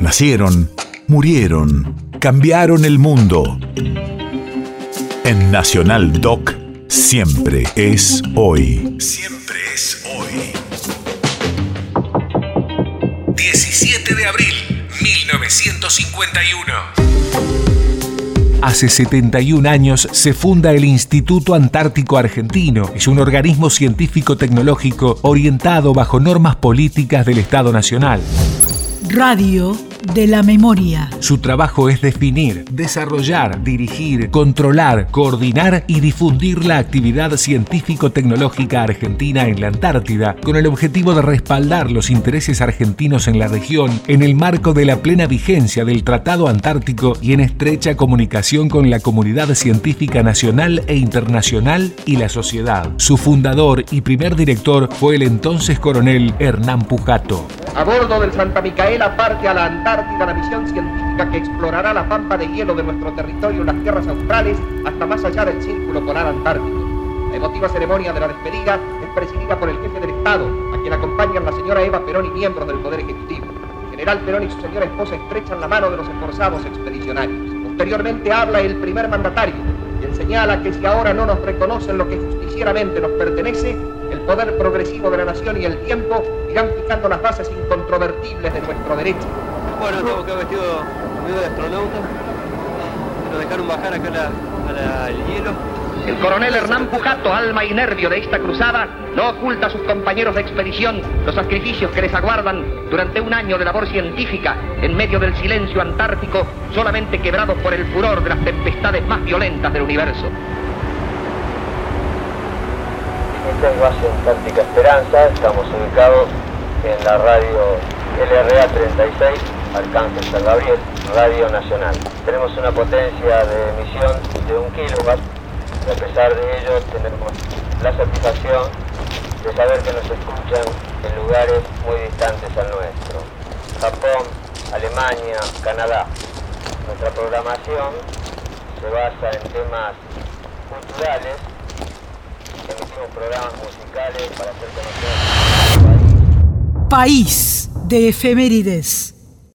Nacieron, murieron, cambiaron el mundo. En Nacional Doc, siempre es hoy. Siempre es hoy. 17 de abril, 1951. Hace 71 años se funda el Instituto Antártico Argentino. Es un organismo científico-tecnológico orientado bajo normas políticas del Estado Nacional. Radio de la memoria. Su trabajo es definir, desarrollar, dirigir, controlar, coordinar y difundir la actividad científico-tecnológica argentina en la Antártida, con el objetivo de respaldar los intereses argentinos en la región en el marco de la plena vigencia del Tratado Antártico y en estrecha comunicación con la comunidad científica nacional e internacional y la sociedad. Su fundador y primer director fue el entonces coronel Hernán Pujato. A bordo del Santa Micaela parte a la Antártida la misión científica que explorará la pampa de hielo de nuestro territorio en las tierras australes hasta más allá del círculo polar antártico. La emotiva ceremonia de la despedida es presidida por el jefe del Estado, a quien acompañan la señora Eva Perón y del Poder Ejecutivo. General Perón y su señora esposa estrechan la mano de los esforzados expedicionarios. Posteriormente habla el primer mandatario, quien señala que si ahora no nos reconocen lo que justicieramente nos pertenece, el poder progresivo de la nación y el tiempo irán fijando las bases incontrovertibles de nuestro derecho. Bueno, estamos acá vestidos medio de astronauta. Nos dejaron bajar acá al hielo. El coronel Hernán Pujato, alma y nervio de esta cruzada, no oculta a sus compañeros de expedición los sacrificios que les aguardan durante un año de labor científica en medio del silencio antártico, solamente quebrados por el furor de las tempestades más violentas del universo. Esta es base Antártica Esperanza, estamos ubicados en la radio LRA 36, Arcángel San Gabriel, Radio Nacional. Tenemos una potencia de emisión de un kilowatt y a pesar de ello tenemos la satisfacción de saber que nos escuchan en lugares muy distantes al nuestro. Japón, Alemania, Canadá. Nuestra programación se basa en temas culturales emitimos programas musicales para hacer conocer País de efemérides.